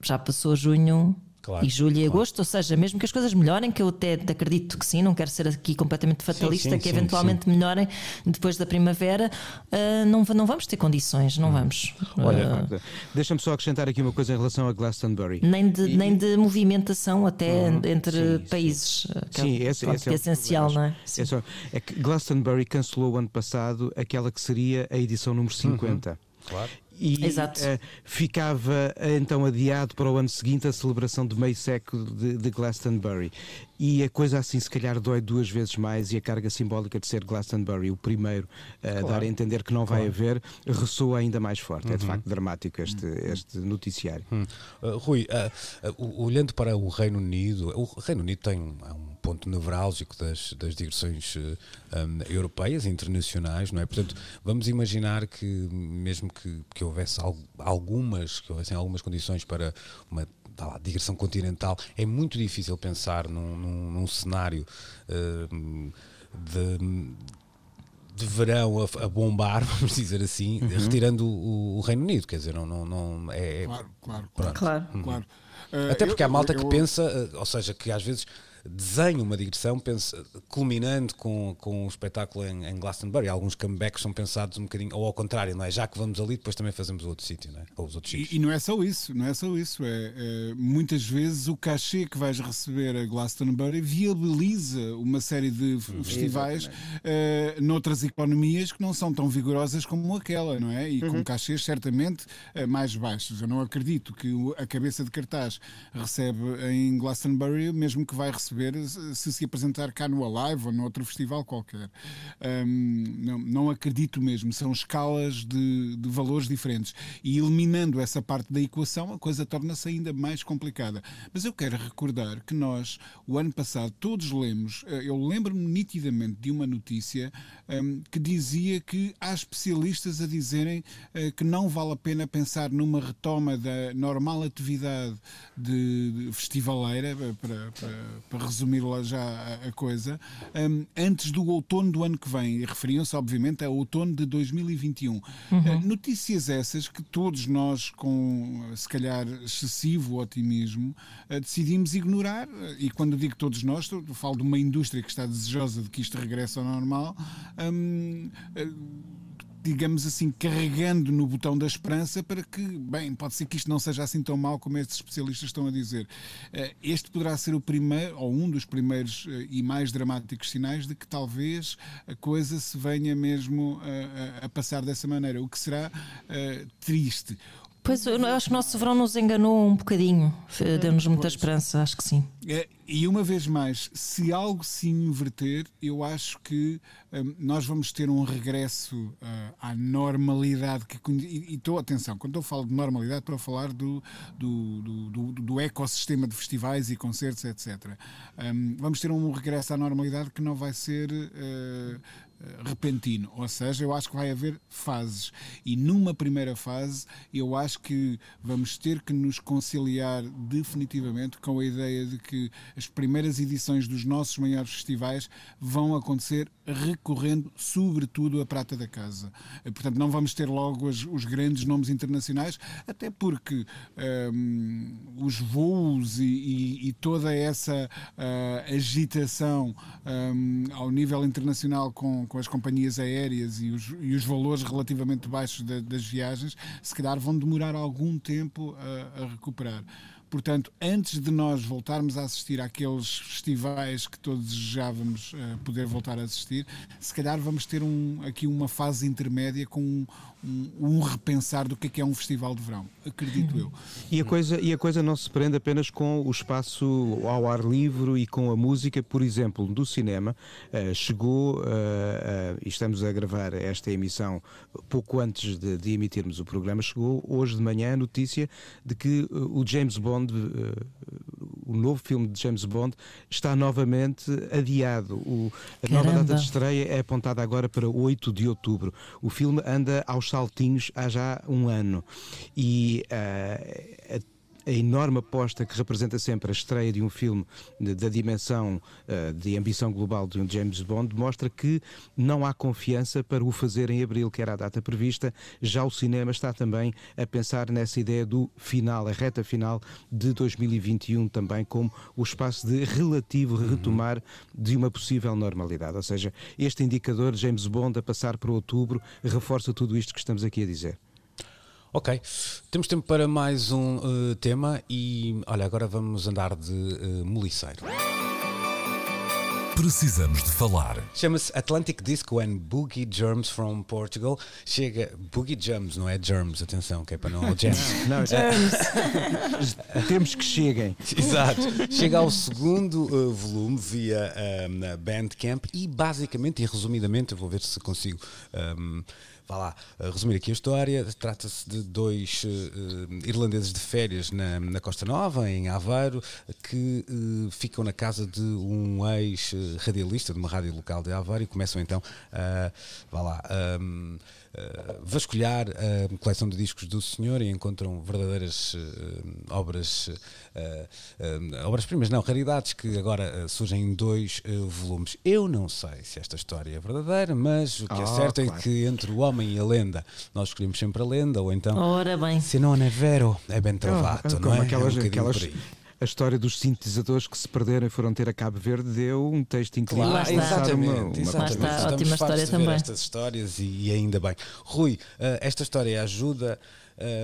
já passou junho, Claro, e julho e agosto, ou seja, mesmo que as coisas melhorem, que eu até acredito que sim, não quero ser aqui completamente fatalista, sim, sim, que sim, eventualmente melhorem depois da primavera, uh, não, não vamos ter condições, não hum. vamos. Olha, uh, deixa-me só acrescentar aqui uma coisa em relação a Glastonbury. Nem de, e... nem de movimentação até uhum. entre países, que é sim, é, esse, esse é, é essencial, não é? É, só, é que Glastonbury cancelou o ano passado aquela que seria a edição número 50. Uhum. Claro e uh, ficava uh, então adiado para o ano seguinte a celebração de meio século de, de, Glastonbury. E a coisa assim se calhar dói duas vezes mais e a carga simbólica de ser Glastonbury o primeiro a uh, claro. dar a entender que não vai claro. haver ressoa ainda mais forte. Uhum. É de uhum. facto dramático este, uhum. este noticiário. Uhum. Rui, olhando para o Reino Unido, o Reino Unido tem um ponto nevrálgico das, das digressões um, europeias internacionais, não é? Portanto, vamos imaginar que mesmo que, que houvesse algumas, que houvessem algumas condições para uma lá, digressão continental, é muito difícil pensar num, num, num cenário uh, de de verão a, a, bombar, [LAUGHS] vamos dizer assim, uhum. retirando o, o, Reino Unido, quer dizer, não, não, não é. Claro, claro, claro. claro. Uhum. claro. Uh, Até porque eu, há malta eu, eu, que pensa, uh, ou seja, que às vezes desenha uma digressão pensa, culminando com, com o espetáculo em, em, Glastonbury. Alguns comebacks são pensados um bocadinho, ou ao contrário, não é? Já que vamos ali, depois também fazemos outro sítio, não é? Ou os outros e, e, não é só isso, não é só isso. É, é, muitas vezes o cachê que vais receber a Glastonbury viabiliza uma série de uhum. festivais uh, noutras economias que não são tão vigorosas como aquela, não é? E uhum. com cachês certamente uh, mais baixos. Eu não acredito que a cabeça de cartaz recebe em Glastonbury, mesmo que vai receber perceber se se apresentar cá no Alive ou noutro festival qualquer. Um, não, não, acredito mesmo, são escalas de, de, valores diferentes. E eliminando essa parte da equação, a coisa torna-se ainda mais complicada. Mas eu quero recordar que nós, o ano passado, todos lemos, eh, eu lembro-me nitidamente de uma notícia um, que dizia que há especialistas a dizerem uh, que não vale a pena pensar numa retoma da normal atividade de, de festivaleira para, para, para resumir lá já a, coisa, um, antes do outono do ano que vem. Referiam-se, obviamente, ao outono de 2021. Uhum. Uh, notícias essas que todos nós, com se calhar excessivo otimismo, uh, decidimos ignorar. E quando digo todos nós, falo de uma indústria que está desejosa de que isto regresse ao normal. Um, digamos assim, carregando no botão da esperança para que, bem, pode ser que isto não seja assim tão mal como estes especialistas estão a dizer. Eh, este poderá ser o primeiro, ou um dos primeiros eh, e mais dramáticos sinais de que talvez a coisa se venha mesmo a, a, a passar dessa maneira, o que será triste. Pois, eu acho que o nosso verão nos enganou um bocadinho, deu-nos muita pois. esperança, acho que sim. É, e uma vez mais, se algo se inverter, eu acho que um, nós vamos ter um regresso uh, à normalidade. Que, e estou, atenção, quando eu falo de normalidade, estou a falar do, do, do, do, do ecossistema de festivais e concertos, etc. Um, vamos ter um regresso à normalidade que não vai ser. Uh, repentino, ou seja, eu acho que vai haver fases e numa primeira fase eu acho que vamos ter que nos conciliar definitivamente com a ideia de que as primeiras edições dos nossos maiores festivais vão acontecer recorrendo sobretudo a prata da casa. Portanto, não vamos ter logo os, os grandes nomes internacionais, até porque um, os voos e, e, e toda essa uh, agitação um, ao nível internacional com com as companhias aéreas e os, e os valores relativamente baixos das viagens, se calhar vão demorar algum tempo a, a recuperar. Portanto, antes de nós voltarmos a assistir àqueles festivais que todos desejávamos uh, poder voltar a assistir, se calhar vamos ter um, aqui uma fase intermédia com um, um, um, repensar do que é, que é um festival de verão, acredito eu. E a, coisa, e a coisa não se prende apenas com o espaço ao ar livre e com a música, por exemplo, do cinema. Uh, chegou, uh, e estamos a gravar esta emissão pouco antes de, de, emitirmos o programa, chegou hoje de manhã a notícia de que o James Bond, o novo filme de James Bond, está novamente adiado. O, a Caramba. nova data de estreia é apontada agora para 8 de outubro. O filme anda aos saltinhos há já um ano. E uh, a enorme aposta que representa sempre a estreia de um filme da dimensão uh, de ambição global de um James Bond mostra que não há confiança para o fazer em abril, que era a data prevista. Já o cinema está também a pensar nessa ideia do final, a reta final de 2021 também como o espaço de relativo retomar de uma possível normalidade. Ou seja, este indicador James Bond a passar para outubro reforça tudo isto que estamos aqui a dizer. Ok, temos tempo para mais um uh, tema e olha, agora vamos andar de uh, moliceiro. Precisamos de falar. Chama-se Atlantic Disco and Boogie Germs from Portugal. Chega. Boogie Germs, não é Germs, atenção, que é para não. [LAUGHS] Germs. não, Germs. [LAUGHS] Temos que cheguem. [LAUGHS] Exato. Chega ao segundo uh, volume via um, Bandcamp e basicamente e resumidamente, eu vou ver se consigo. Um, vá lá, resumir aqui a história, trata-se de dois uh, irlandeses de férias na, na, Costa Nova, em Aveiro, que uh, ficam na casa de um ex-radialista de uma rádio local de Aveiro e começam então a, vá lá, um, uh, vasculhar a coleção de discos do senhor e encontram verdadeiras uh, obras, uh, obras-primas, não, raridades que agora surgem em dois volumes. Eu não sei se esta história é verdadeira, mas o que oh, é certo é claro. é que entre o homem e a lenda, nós escolhemos sempre a lenda, ou então, Ora bem. se não é vero, é bem travato, oh, não é? Aquelas, é um aquelas, a história dos sintetizadores que se perderam e foram ter a Cabo Verde deu um texto incrível. Claro, exatamente, uma, uma exatamente. Está, ótima história também. estas histórias e, e, ainda bem. Rui, uh, esta história ajuda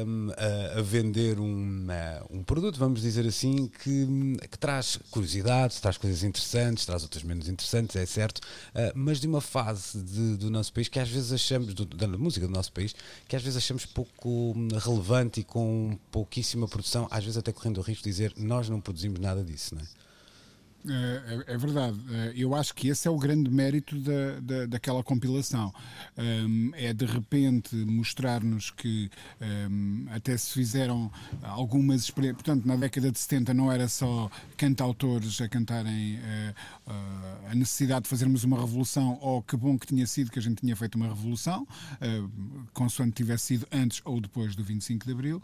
um, a, a, vender um, um produto, vamos dizer assim, que, que traz curiosidade, traz coisas interessantes, traz outras menos interessantes, é certo, uh, mas de uma fase de, do nosso país que às vezes achamos, do, da música do nosso país, que às vezes achamos pouco relevante e com pouquíssima produção, às vezes até correndo o risco de dizer nós não produzimos nada disso, não é? É, é, é, verdade. É, eu acho que esse é o grande mérito da, da, daquela compilação. Um, é de repente mostrar-nos que um, até se fizeram algumas experiências. Portanto, na década de 70 não era só cantautores a cantarem uh, a necessidade de fazermos uma revolução, ou que bom que tinha sido que a gente tinha feito uma revolução, consoante tivesse sido antes ou depois do 25 de Abril.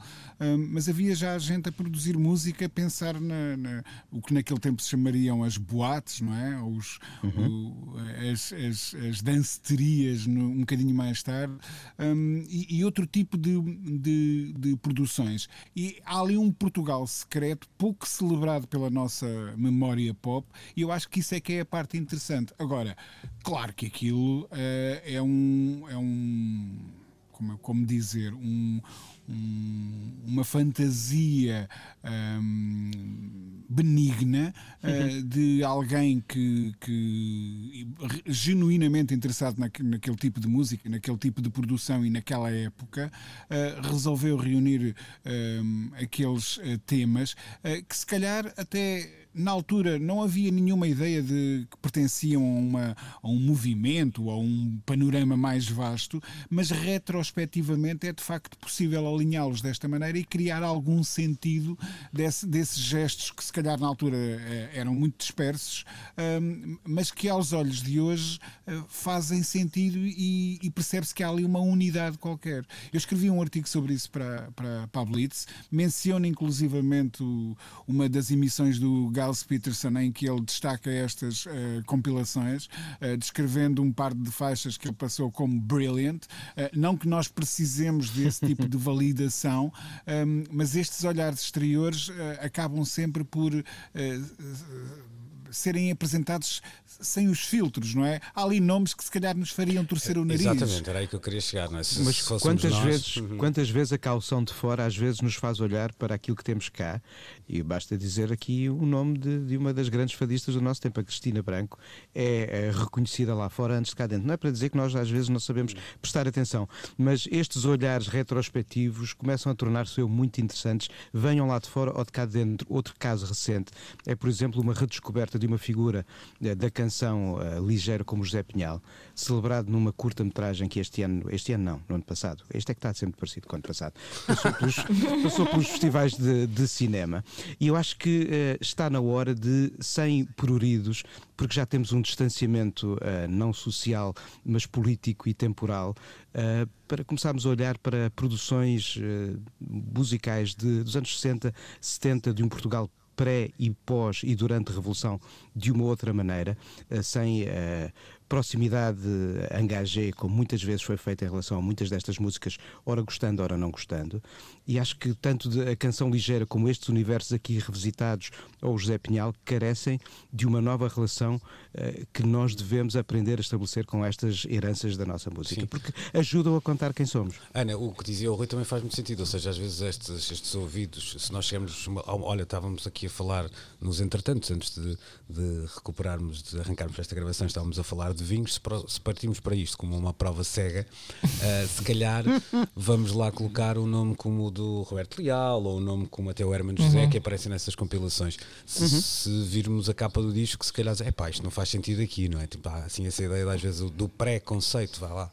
mas havia já gente a produzir música, a pensar na, na, o que naquele tempo se chamaria as boates, não é? Os, uhum. o, as, as, as danceterias no, um bocadinho mais tarde um, e, e, outro tipo de, de, de, produções. E há ali um Portugal secreto, pouco celebrado pela nossa memória pop, e eu acho que isso é que é a parte interessante. Agora, claro que aquilo uh, é um. É um como, como dizer, um, um, uma fantasia um, benigna uh, de alguém que, que genuinamente interessado naquele tipo de música, naquele tipo de produção e naquela época, uh, resolveu reunir um, aqueles uh, temas que se calhar até na altura não havia nenhuma ideia de que pertenciam a, uma, a um movimento, a um panorama mais vasto, mas retrospectivamente é de facto possível alinhá-los desta maneira e criar algum sentido desse, desses gestos que se calhar na altura eh, eram muito dispersos, mas que aos olhos de hoje uh, fazem sentido e, e percebe-se que há ali uma unidade qualquer. Eu escrevi um artigo sobre isso para, para, para a Blitz, menciono inclusivamente o, uma das emissões do Giles Peterson, em que ele destaca estas uh, compilações, uh, descrevendo um par de faixas que ele passou como brilliant. Uh, não que nós precisemos desse tipo de [LAUGHS] validação, um, mas estes olhares exteriores acabam sempre por serem apresentados sem os filtros, não é? Há ali nomes que se calhar nos fariam torcer o nariz. Exatamente, era aí que eu queria chegar, não é? Se, Mas se quantas, nós... vezes, uhum. quantas vezes a calção de fora às vezes nos faz olhar para aquilo que temos cá e basta dizer aqui o nome de, de uma das grandes fadistas do nosso tempo, a Cristina Branco, é, é, reconhecida lá fora antes de cá dentro. Não é para dizer que nós às vezes não sabemos prestar atenção, mas estes olhares retrospectivos começam a tornar-se muito interessantes, venham lá de fora ou de cá dentro. Outro caso recente é, por exemplo, uma redescoberta de uma figura eh, da canção uh, ligeira como José Pinhal, celebrado numa curta-metragem que este ano, este ano não, no ano passado, este é que está sempre parecido com o ano passado, passou pelos, [LAUGHS] passou pelos festivais de, de, cinema. E eu acho que uh, está na hora de, sem pruridos, porque já temos um distanciamento uh, não social, mas político e temporal, uh, para começarmos a olhar para produções musicais de, dos anos 60, 70, de um Portugal pré e pós e durante a Revolução de uma outra maneira, eh, sem uh, proximidade engagé, como muitas vezes foi feita em relação a muitas destas músicas, ora gostando, ora não gostando. E acho que tanto a canção ligeira como estes universos aqui revisitados, ou José Pinhal, carecem de uma nova relação uh, que nós devemos aprender a estabelecer com estas heranças da nossa música, Sim. porque ajudam a contar quem somos. Ana, o que dizia o Rui também faz muito sentido, ou seja, às vezes estes, estes ouvidos, se nós chegamos, olha, estávamos aqui a falar nos entretantos, antes de, de recuperarmos, de arrancarmos esta gravação, estávamos a falar de vinhos, se partimos para isto como uma prova cega, uh, se calhar vamos lá colocar um nome como o do Roberto Leal ou um nome como até o Hermano José uhum. que aparecem nessas compilações. Se, uhum. se, virmos a capa do disco, se calhar é pá, isto não faz sentido aqui, não é? Tipo, há, assim, essa ideia às vezes do pré-conceito, vai lá.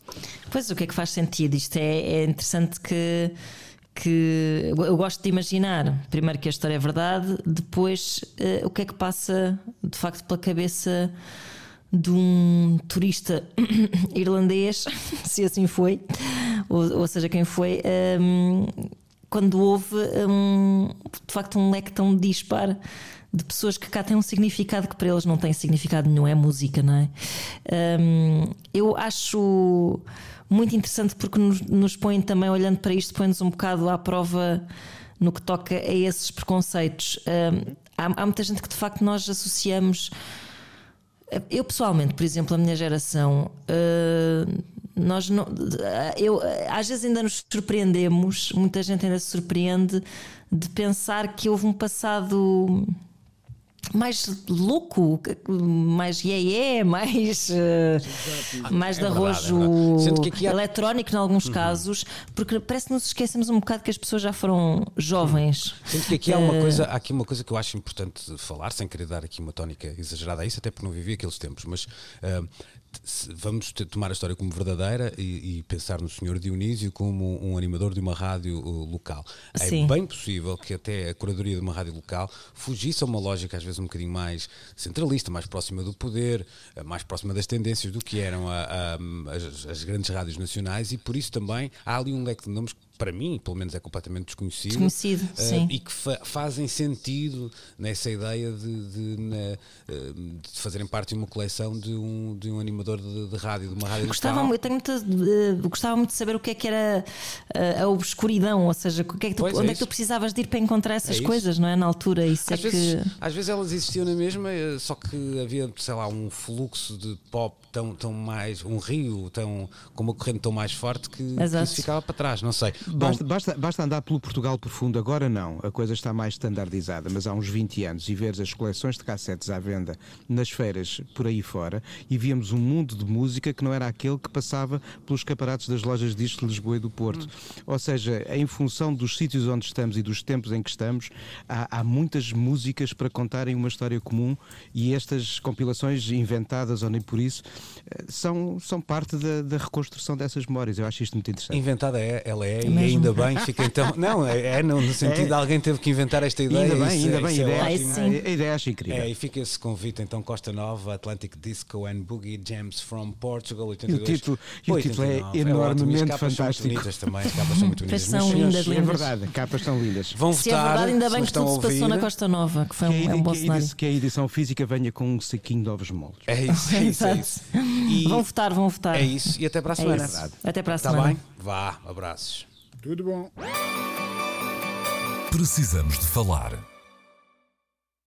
Pois o que é que faz sentido? Isto é, é interessante que que eu gosto de imaginar, primeiro que a história é verdade, depois uh, o que é que passa de facto pela cabeça de um turista [COUGHS] irlandês, [COUGHS] se assim foi, ou, ou seja, quem foi, um, quando houve um, de facto um leque tão dispar de pessoas que cá têm um significado que para eles não tem significado nenhum, é música, não é? Um, eu acho muito interessante porque nos, nos põe também, olhando para isto, põe-nos um bocado à prova no que toca a esses preconceitos. Um, há, há muita gente que de facto nós associamos eu pessoalmente, por exemplo, a minha geração, uh, nós não, eu, às vezes ainda nos surpreendemos, muita gente ainda se surpreende de pensar que houve um passado mais louco, mais yeah mais, uh, mais é de arrojo é eletrónico em alguns uhum. casos, porque parece que nos esquecemos um bocado que as pessoas já foram jovens. Sinto que aqui há uma, eh, coisa, há aqui uma coisa que eu acho importante falar, sem querer dar aqui uma tónica exagerada a isso, até porque não vivi aqueles tempos, mas uh, vamos tomar a história como verdadeira e, e, pensar no Senhor Dionísio como um animador de uma rádio uh, local. É Sim. É bem possível que até a curadoria de uma rádio local fugisse a uma lógica às vezes um bocadinho mais centralista, mais próxima do poder, uh, mais próxima das tendências do que eram a, a, as, as, grandes rádios nacionais e por isso também há ali um leque de nomes para mim, pelo menos, é completamente desconhecido. Desconhecido, uh, sim. E que fa fazem sentido nessa ideia de, de, de, de, fazerem parte de uma coleção de um, de um animador de, de rádio, de uma rádio gostava, eu tenho muita, uh, gostava muito de saber o que é que era uh, a obscuridão, ou seja, que é que tu, onde é, é, que tu precisavas de ir para encontrar essas é coisas, não é? Na altura. Isso às, é vezes, que... às vezes elas existiam na mesma, só que havia, sei lá, um fluxo de pop tão, tão mais, um rio tão, com uma corrente tão mais forte que, que isso ficava para trás, não sei. Basta, basta, basta, andar pelo Portugal profundo, agora não, a coisa está mais standardizada, mas há uns 20 anos e veres as coleções de cassetes à venda nas feiras por aí fora e víamos um mundo de música que não era aquele que passava pelos caparatos das lojas de discos de Lisboa e do Porto. Hum. Ou seja, em função dos sítios onde estamos e dos tempos em que estamos, há, há muitas músicas para contarem uma história comum e estas compilações inventadas ou nem por isso são, são parte da, da reconstrução dessas memórias. Eu acho isto muito interessante. Inventada é, ela é, é e ainda bem, fica então. [LAUGHS] Não, é, é no, sentido é. de alguém teve que inventar esta ideia. Ainda bem, ainda é, bem, a ideia, é a ideia acho incrível. É, e fica esse convite então Costa Nova, Atlantic Disco and Boogie Jams from Portugal, 82. E o título, e o título é enormemente fantástico. São bonitas também, as capas são muito bonitas. São lindas, lindas. É verdade, capas são lindas. Vão se votar, é verdade, ainda bem que tudo se passou na Costa Nova, que foi que um, um bom cenário. Que a edição física venha com um saquinho de ovos moldes. É isso, é isso. É isso. [LAUGHS] E vão votar, vão votar. É isso, e até para a semana. É até para a semana. Está bem? Vá, abraços. Tudo bom. Precisamos de falar